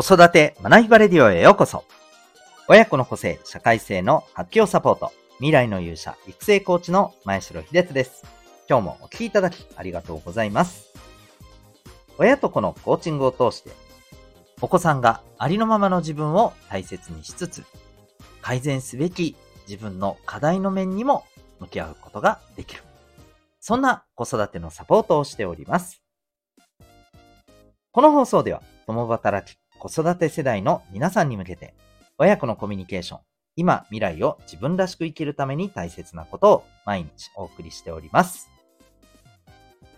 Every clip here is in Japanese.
子育て学びバレディオへようこそ。親子の個性、社会性の発揮をサポート。未来の勇者、育成コーチの前城秀人です。今日もお聴きいただきありがとうございます。親と子のコーチングを通して、お子さんがありのままの自分を大切にしつつ、改善すべき自分の課題の面にも向き合うことができる。そんな子育てのサポートをしております。この放送では、共働き子育て世代の皆さんに向けて、親子のコミュニケーション、今、未来を自分らしく生きるために大切なことを毎日お送りしております。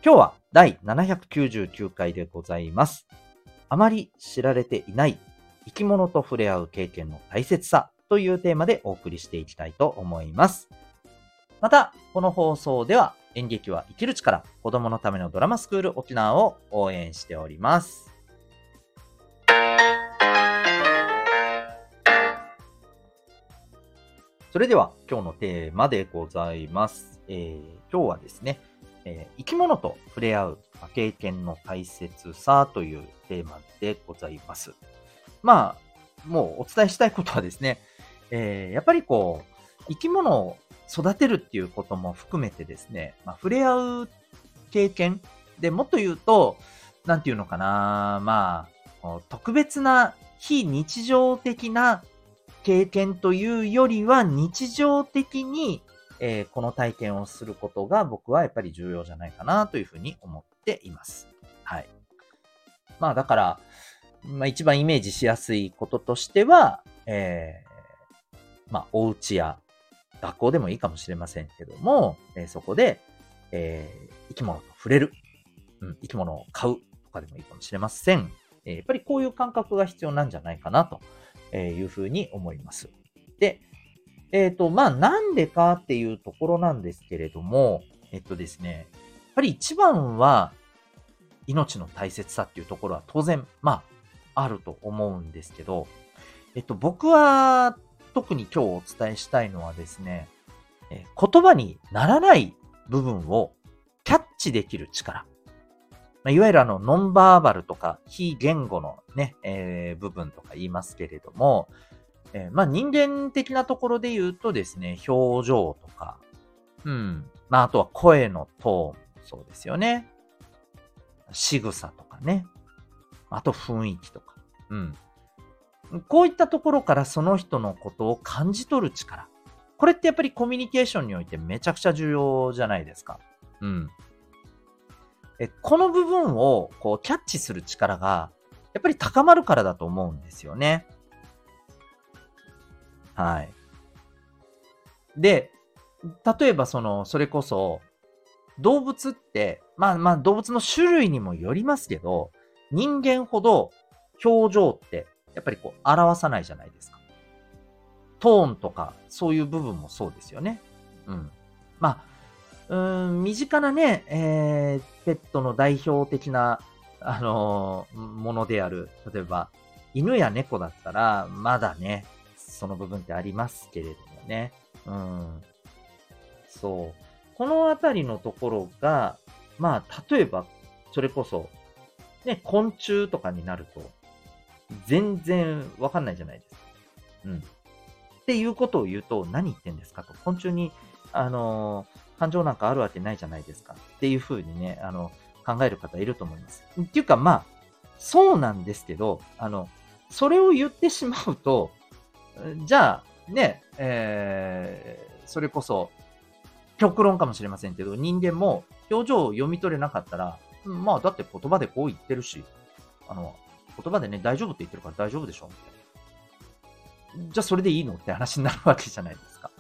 今日は第799回でございます。あまり知られていない生き物と触れ合う経験の大切さというテーマでお送りしていきたいと思います。また、この放送では演劇は生きる力子供のためのドラマスクール沖縄を応援しております。それでは今日のテーマでございます。えー、今日はですね、えー、生き物と触れ合う経験の大切さというテーマでございます。まあ、もうお伝えしたいことはですね、えー、やっぱりこう、生き物を育てるっていうことも含めてですね、まあ、触れ合う経験でもっと言うと、なんていうのかな、まあ、特別な非日常的な経験というよりは日常的に、えー、この体験をすることが僕はやっぱり重要じゃないかなというふうに思っています。はい。まあだから、まあ一番イメージしやすいこととしては、えー、まあお家や学校でもいいかもしれませんけども、えー、そこで、えー、生き物と触れる、うん、生き物を飼うとかでもいいかもしれません。えー、やっぱりこういう感覚が必要なんじゃないかなというふうに思います。で、えっ、ー、と、まあ、なんでかっていうところなんですけれども、えっとですね、やっぱり一番は、命の大切さっていうところは当然、まあ、あると思うんですけど、えっと、僕は特に今日お伝えしたいのはですね、え言葉にならない部分をキャッチできる力。まいわゆるあの、ノンバーバルとか非言語のね、えー、部分とか言いますけれども、えー、まあ人間的なところで言うとですね、表情とか、うん。まああとは声のトーン、そうですよね。仕草とかね。あと雰囲気とか。うん。こういったところからその人のことを感じ取る力。これってやっぱりコミュニケーションにおいてめちゃくちゃ重要じゃないですか。うん。えこの部分をこうキャッチする力がやっぱり高まるからだと思うんですよね。はい。で、例えばその、それこそ、動物って、まあまあ動物の種類にもよりますけど、人間ほど表情ってやっぱりこう表さないじゃないですか。トーンとかそういう部分もそうですよね。うん。まあ、うん、身近なね、えー、ペットの代表的なあのー、ものである、例えば、犬や猫だったら、まだね、その部分ってありますけれどもね。うん。そう。このあたりのところが、まあ、例えば、それこそ、ね、昆虫とかになると、全然わかんないじゃないですか。うん。っていうことを言うと、何言ってんですかと。昆虫に、あのー、感情なんかあるわけないじゃないですか。っていうふうにね、あの、考える方いると思います。っていうか、まあ、そうなんですけど、あの、それを言ってしまうと、じゃあ、ね、えー、それこそ、極論かもしれませんけど、人間も表情を読み取れなかったら、まあ、だって言葉でこう言ってるし、あの、言葉でね、大丈夫って言ってるから大丈夫でしょみたいな。じゃあ、それでいいのって話になるわけじゃないですか。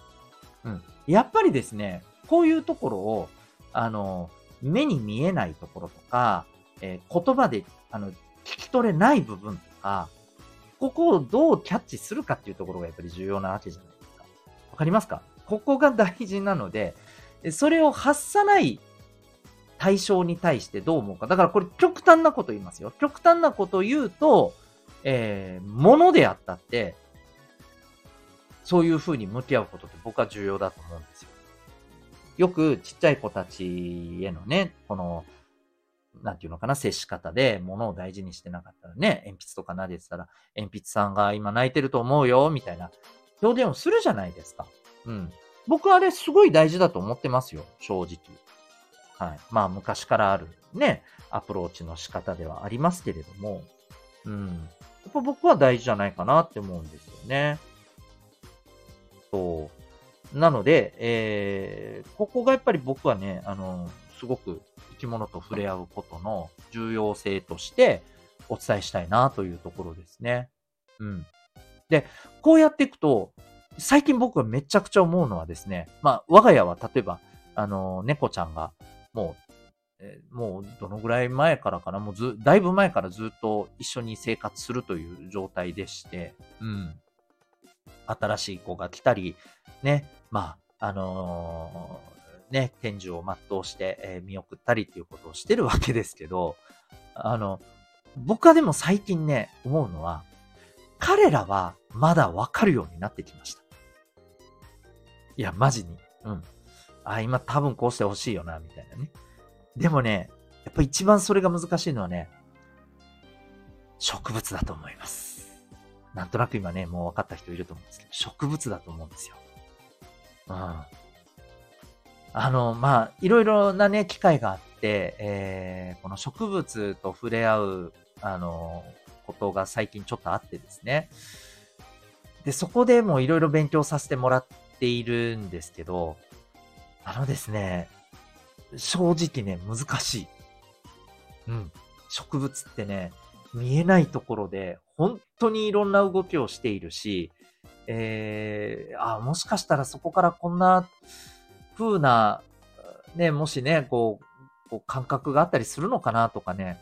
うん。やっぱりですね、こういうところを、あの、目に見えないところとか、えー、言葉であの聞き取れない部分とか、ここをどうキャッチするかっていうところがやっぱり重要なわけじゃないですか。わかりますか？ここが大事なので、それを発さない対象に対してどう思うか。だからこれ極端なこと言いますよ。極端なこと言うと、えー、物であったって、そういう風に向き合うことって僕は重要だと思うんですよ。よくちっちゃい子たちへのね、この、なんていうのかな、接し方で物を大事にしてなかったらね、鉛筆とか撫でてたら、鉛筆さんが今泣いてると思うよ、みたいな表現をするじゃないですか。うん。僕はあれすごい大事だと思ってますよ、正直。はい。まあ昔からあるね、アプローチの仕方ではありますけれども、うん。やっぱ僕は大事じゃないかなって思うんですよね。そう。なので、えー、ここがやっぱり僕はね、あの、すごく生き物と触れ合うことの重要性としてお伝えしたいなというところですね。うん。で、こうやっていくと、最近僕がめちゃくちゃ思うのはですね、まあ、我が家は例えば、あの、猫ちゃんが、もう、えー、もうどのぐらい前からかな、もうず、だいぶ前からずっと一緒に生活するという状態でして、うん。新しい子が来たり、ね、まあ、あのー、ね、天寿を全うして、え、見送ったりっていうことをしてるわけですけど、あの、僕はでも最近ね、思うのは、彼らはまだわかるようになってきました。いや、マジに。うん。あ、今多分こうしてほしいよな、みたいなね。でもね、やっぱ一番それが難しいのはね、植物だと思います。なんとなく今ね、もう分かった人いると思うんですけど、植物だと思うんですよ。うん。あの、まあ、いろいろなね、機会があって、えー、この植物と触れ合う、あの、ことが最近ちょっとあってですね。で、そこでもいろいろ勉強させてもらっているんですけど、あのですね、正直ね、難しい。うん。植物ってね、見えないところで、本当にいろんな動きをしているし、えー、あ、もしかしたらそこからこんな風な、ね、もしね、こう、こう感覚があったりするのかなとかね、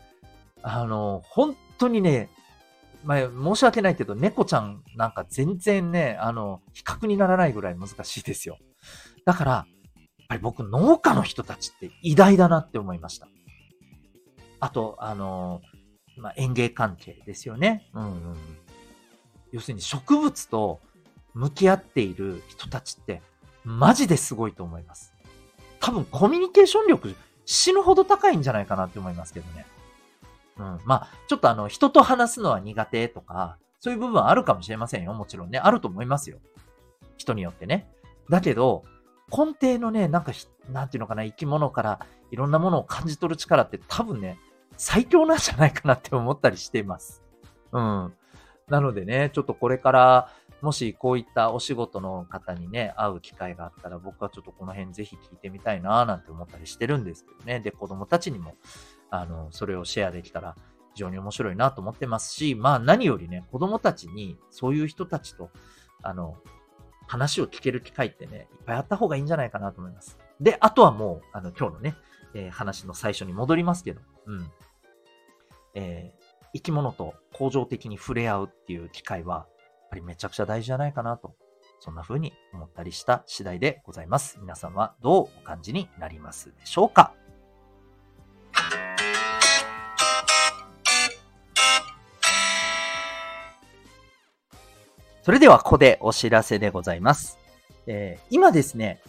あの、本当にね、まあ、申し訳ないけど、猫ちゃんなんか全然ね、あの、比較にならないぐらい難しいですよ。だから、やっぱり僕、農家の人たちって偉大だなって思いました。あと、あの、まあ、園芸関係ですよね。うんうん。要するに植物と向き合っている人たちって、マジですごいと思います。多分コミュニケーション力死ぬほど高いんじゃないかなって思いますけどね。うん。まあ、ちょっとあの、人と話すのは苦手とか、そういう部分はあるかもしれませんよ。もちろんね。あると思いますよ。人によってね。だけど、根底のね、なんか、なんていうのかな、生き物からいろんなものを感じ取る力って多分ね、最強なんじゃないかなって思ったりしています。うん。なのでね、ちょっとこれから、もしこういったお仕事の方にね、会う機会があったら、僕はちょっとこの辺ぜひ聞いてみたいななんて思ったりしてるんですけどね。で、子供たちにも、あの、それをシェアできたら非常に面白いなと思ってますし、まあ何よりね、子供たちにそういう人たちと、あの、話を聞ける機会ってね、いっぱいあった方がいいんじゃないかなと思います。で、あとはもう、あの、今日のね、えー、話の最初に戻りますけど、うん。えー、生き物と恒常的に触れ合うっていう機会は、やっぱりめちゃくちゃ大事じゃないかなと、そんな風に思ったりした次第でございます。皆さんはどうお感じになりますでしょうか？それではここでお知らせでございます。えー、今ですね、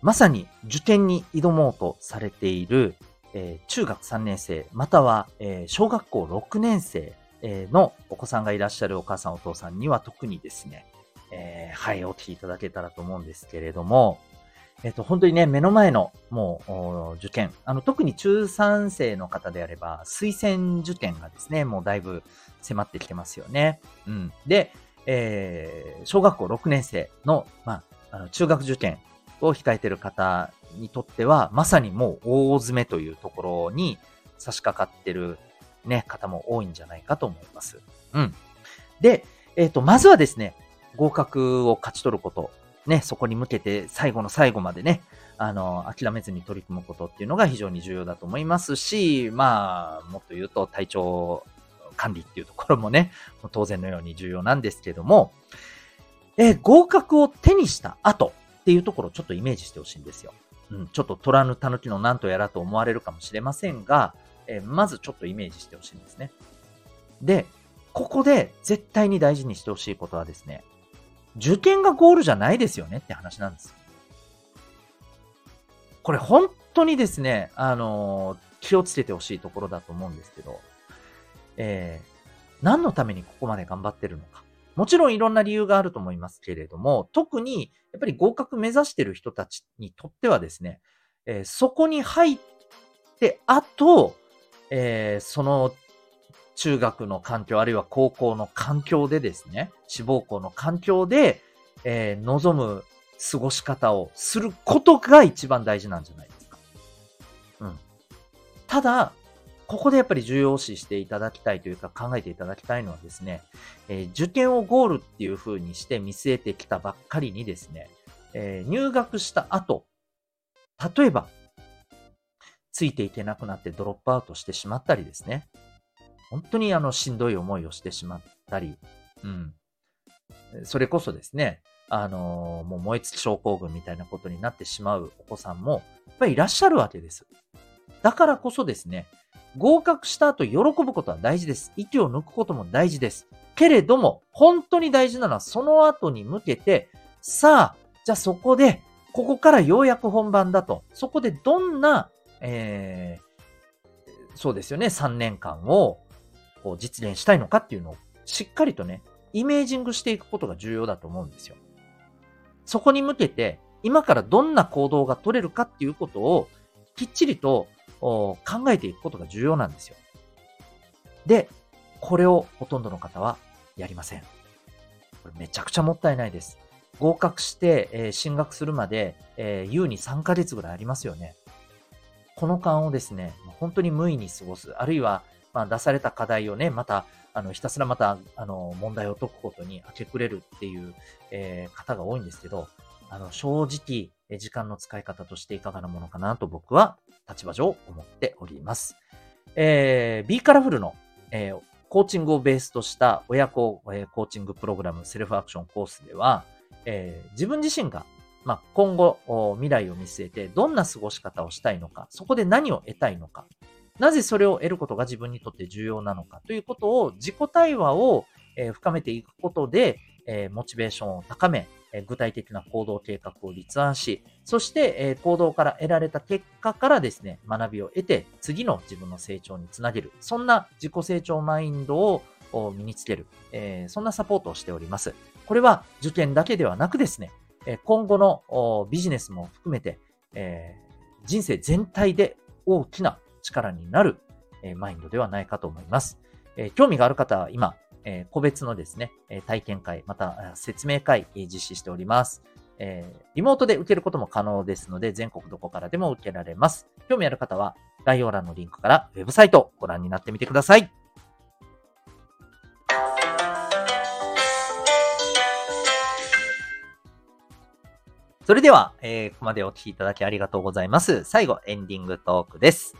まさに受験に挑もうとされている、えー、中学3年生、または、えー、小学校6年生、のお子さんがいらっしゃるお母さんお父さんには特にですね、えはい、お聞きいただけたらと思うんですけれども、えっ、と、本当にね、目の前の、もう、受験。あの、特に中3生の方であれば、推薦受験がですね、もうだいぶ迫ってきてますよね。うん。で、えー、小学校6年生の、まあ、あの中学受験を控えている方にとっては、まさにもう大詰めというところに差し掛かってるね、方も多いんじゃないかと思います。うん。で、えっ、ー、と、まずはですね、合格を勝ち取ること、ね、そこに向けて最後の最後までね、あの、諦めずに取り組むことっていうのが非常に重要だと思いますし、まあ、もっと言うと体調管理っていうところもね、当然のように重要なんですけども、えー、合格を手にした後っていうところをちょっとイメージしてほしいんですよ。うん、ちょっと虎ぬ狸のなんとやらと思われるかもしれませんが、えー、まずちょっとイメージしてほしいんですね。で、ここで絶対に大事にしてほしいことはですね、受験がゴールじゃないですよねって話なんです。これ本当にですね、あの気をつけてほしいところだと思うんですけど、えー、何のためにここまで頑張ってるのか。もちろんいろんな理由があると思いますけれども、特にやっぱり合格目指してる人たちにとってはですね、えー、そこに入ってあと、えー、その中学の環境、あるいは高校の環境でですね、志望校の環境で、えー、望む過ごし方をすることが一番大事なんじゃないですか。うん。ただ、ここでやっぱり重要視していただきたいというか考えていただきたいのはですね、えー、受験をゴールっていう風にして見据えてきたばっかりにですね、えー、入学した後、例えば、ついていけなくなってドロップアウトしてしまったりですね、本当にあのしんどい思いをしてしまったり、うん。それこそですね、あのー、もう燃え尽き症候群みたいなことになってしまうお子さんも、やっぱりいらっしゃるわけです。だからこそですね、合格した後喜ぶことは大事です。息を抜くことも大事です。けれども、本当に大事なのはその後に向けて、さあ、じゃあそこで、ここからようやく本番だと。そこでどんな、えー、そうですよね、3年間をこう実現したいのかっていうのをしっかりとね、イメージングしていくことが重要だと思うんですよ。そこに向けて、今からどんな行動が取れるかっていうことを、きっちりと考えていくことが重要なんですよ。で、これをほとんどの方はやりません。これめちゃくちゃもったいないです。合格して、えー、進学するまで、えー、優に3ヶ月ぐらいありますよね。この間をですね、本当に無意に過ごす。あるいは、まあ、出された課題をね、また、あの、ひたすらまた、あの、問題を解くことに明け暮れるっていう、えー、方が多いんですけど、あの、正直、時間の使い方としていかがなものかなと僕は立場上思っております。えー、B カラフルの、えー、コーチングをベースとした親子、えー、コーチングプログラムセルフアクションコースでは、えー、自分自身が、まあ、今後未来を見据えてどんな過ごし方をしたいのか、そこで何を得たいのか、なぜそれを得ることが自分にとって重要なのかということを自己対話を、えー、深めていくことで、えー、モチベーションを高め、え具体的な行動計画を立案し、そして、え行動から得られた結果からですね、学びを得て、次の自分の成長につなげる。そんな自己成長マインドを身につける。えそんなサポートをしております。これは受験だけではなくですね、え今後のビジネスも含めて、え人生全体で大きな力になるマインドではないかと思います。え興味がある方は今、え個別のですね、体験会、また説明会実施しております。えリモートで受けることも可能ですので、全国どこからでも受けられます。興味ある方は、概要欄のリンクからウェブサイトをご覧になってみてください。それでは、えー、ここまでお聴きいただきありがとうございます。最後、エンディングトークです。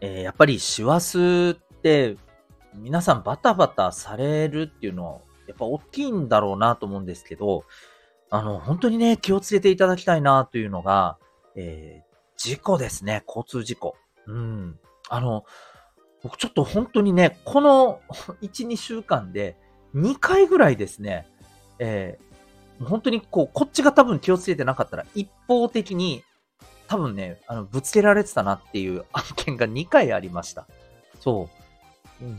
えー、やっぱり師走って皆さんバタバタされるっていうのは、やっぱ大きいんだろうなと思うんですけど、あの、本当にね、気をつけていただきたいなというのが、えー、事故ですね。交通事故。うん。あの、僕ちょっと本当にね、この 1、2週間で2回ぐらいですね、えー、本当にこう、こっちが多分気をつけてなかったら一方的に多分ね、あの、ぶつけられてたなっていう案件が2回ありました。そう。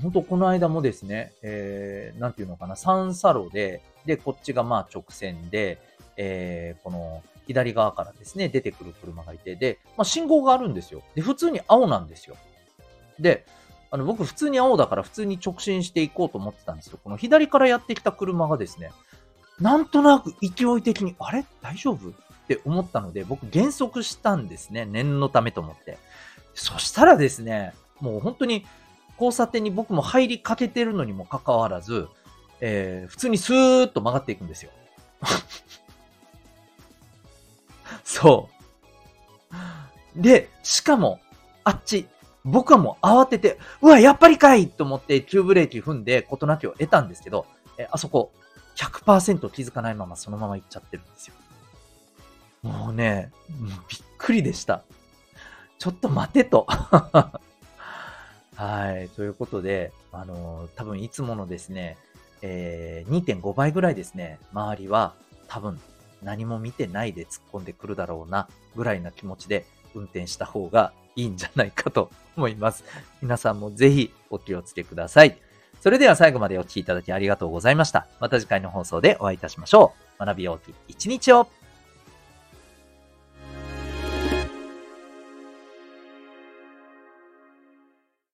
本当この間もですね、えー、なんていうのかな、三差路で、で、こっちがまあ直線で、えー、この左側からですね、出てくる車がいて、で、まあ信号があるんですよ。で、普通に青なんですよ。で、あの、僕普通に青だから普通に直進していこうと思ってたんですよ。この左からやってきた車がですね、なんとなく勢い的に、あれ？大丈夫？って思ったので、僕減速したんですね。念のためと思って。そしたらですね、もう本当に交差点に僕も入りかけてるのにもかかわらず、えー、普通にスーッと曲がっていくんですよ。そう。で、しかも、あっち、僕はもう慌てて、うわ、やっぱりかいと思って急ブレーキ踏んで事なきを得たんですけど、えあそこ、100%気づかないままそのまま行っちゃってるんですよ。もうね、もうびっくりでした。ちょっと待てと。はい。ということで、あの、多分いつものですね、えー、2.5倍ぐらいですね、周りは多分何も見てないで突っ込んでくるだろうな、ぐらいな気持ちで、運転した方がいいんじゃないかと思います。皆さんもぜひお気をつけください。それでは最後までお聴きいただきありがとうございました。また次回の放送でお会いいたしましょう。学びようき一日を